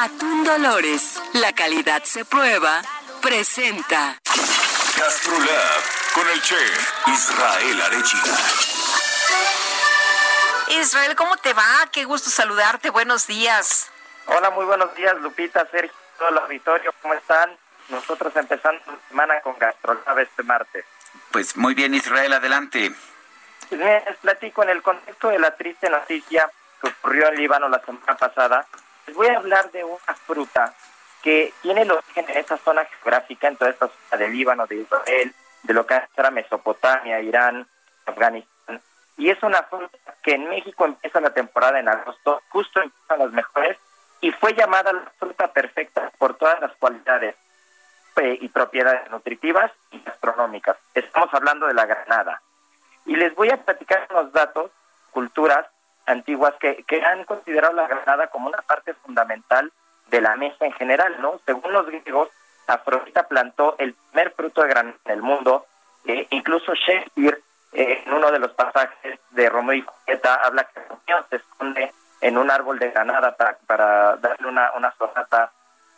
Atún Dolores, la calidad se prueba, presenta Gastrolab con el chef Israel Arechiga. Israel, ¿cómo te va? Qué gusto saludarte. Buenos días. Hola, muy buenos días, Lupita, Sergio, todo el auditorio, ¿cómo están? Nosotros empezando la semana con Gastrolab este martes. Pues muy bien, Israel, adelante. Pues les platico en el contexto de la triste noticia que ocurrió en Líbano la semana pasada. Les voy a hablar de una fruta que tiene el origen en esta zona geográfica, en toda esta zona de Líbano, de Israel, de lo que era Mesopotamia, Irán, Afganistán. Y es una fruta que en México empieza la temporada en agosto, justo empiezan las mejores, y fue llamada la fruta perfecta por todas las cualidades eh, y propiedades nutritivas y gastronómicas. Estamos hablando de la granada. Y les voy a platicar unos datos, culturas antiguas que, que han considerado la granada como una parte fundamental de la mesa en general, ¿no? Según los griegos, Afrodita plantó el primer fruto de granada en el mundo, eh, incluso Shakespeare, eh, en uno de los pasajes de Romeo y Julieta, habla que Romeo se esconde en un árbol de granada para, darle una, una sonata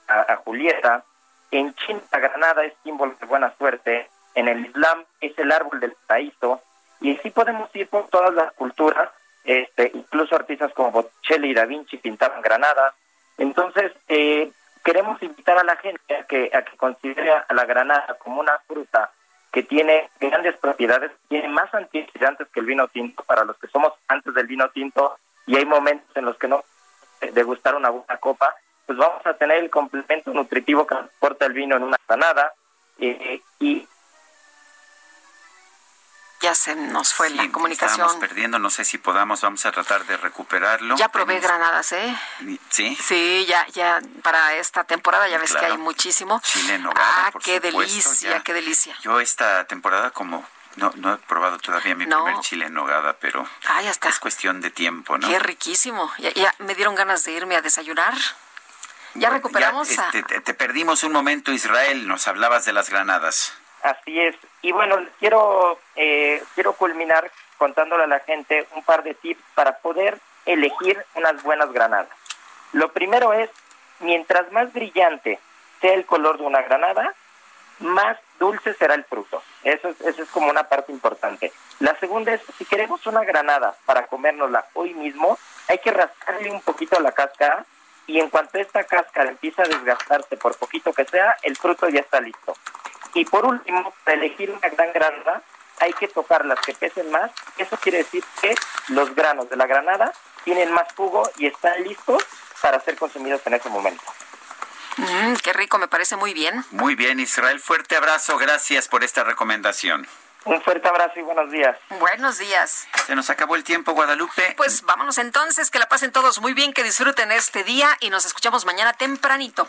a, a Julieta. En China, la granada es símbolo de buena suerte, en el Islam es el árbol del paraíso, y así podemos ir por todas las culturas, este, incluso artistas como Botticelli y Da Vinci pintaban granadas. Entonces, eh, queremos invitar a la gente a que, a que considere a la granada como una fruta que tiene grandes propiedades, tiene más antioxidantes que el vino tinto para los que somos antes del vino tinto y hay momentos en los que no degustar una buena copa, pues vamos a tener el complemento nutritivo que aporta el vino en una granada eh, y Ya se nos fue la Sí, comunicación. Estábamos perdiendo, no sé si podamos, vamos a tratar de recuperarlo. Ya probé Tenemos- granadas, ¿eh? Sí, Sí, ya, ya, para esta temporada ya ves Claro. que hay muchísimo. chile en nogada, Ah, por qué supuesto, delicia, ya. qué delicia. Yo esta temporada como no, no he probado todavía mi No. primer chile en nogada, pero Ah, ya está. es cuestión de tiempo, ¿no? Qué riquísimo. Ya, ya me dieron ganas de irme a desayunar. Ya Bueno, recuperamos a- este, te, te perdimos un momento, Israel, nos hablabas de las granadas. Así es. Y bueno, quiero, eh, quiero culminar contándole a la gente un par de tips para poder elegir unas buenas granadas. Lo primero es, mientras más brillante sea el color de una granada, más dulce será el fruto. Eso es, eso es como una parte importante. La segunda es, si queremos una granada para comérnosla hoy mismo, hay que rascarle un poquito la cáscara y en cuanto esta cáscara empieza a desgastarse, por poquito que sea, el fruto ya está listo. Y por último, para elegir una gran granada, hay que tocar las que pesen más. Eso quiere decir que los granos de la granada tienen más jugo y están listos para ser consumidos en ese momento. Mm, qué rico, me parece muy bien. Muy bien, Israel, fuerte abrazo, gracias por esta recomendación. Un fuerte abrazo y buenos días. Buenos días. Se nos acabó el tiempo, Guadalupe. Pues vámonos entonces, que la pasen todos muy bien, que disfruten este día y nos escuchamos mañana tempranito.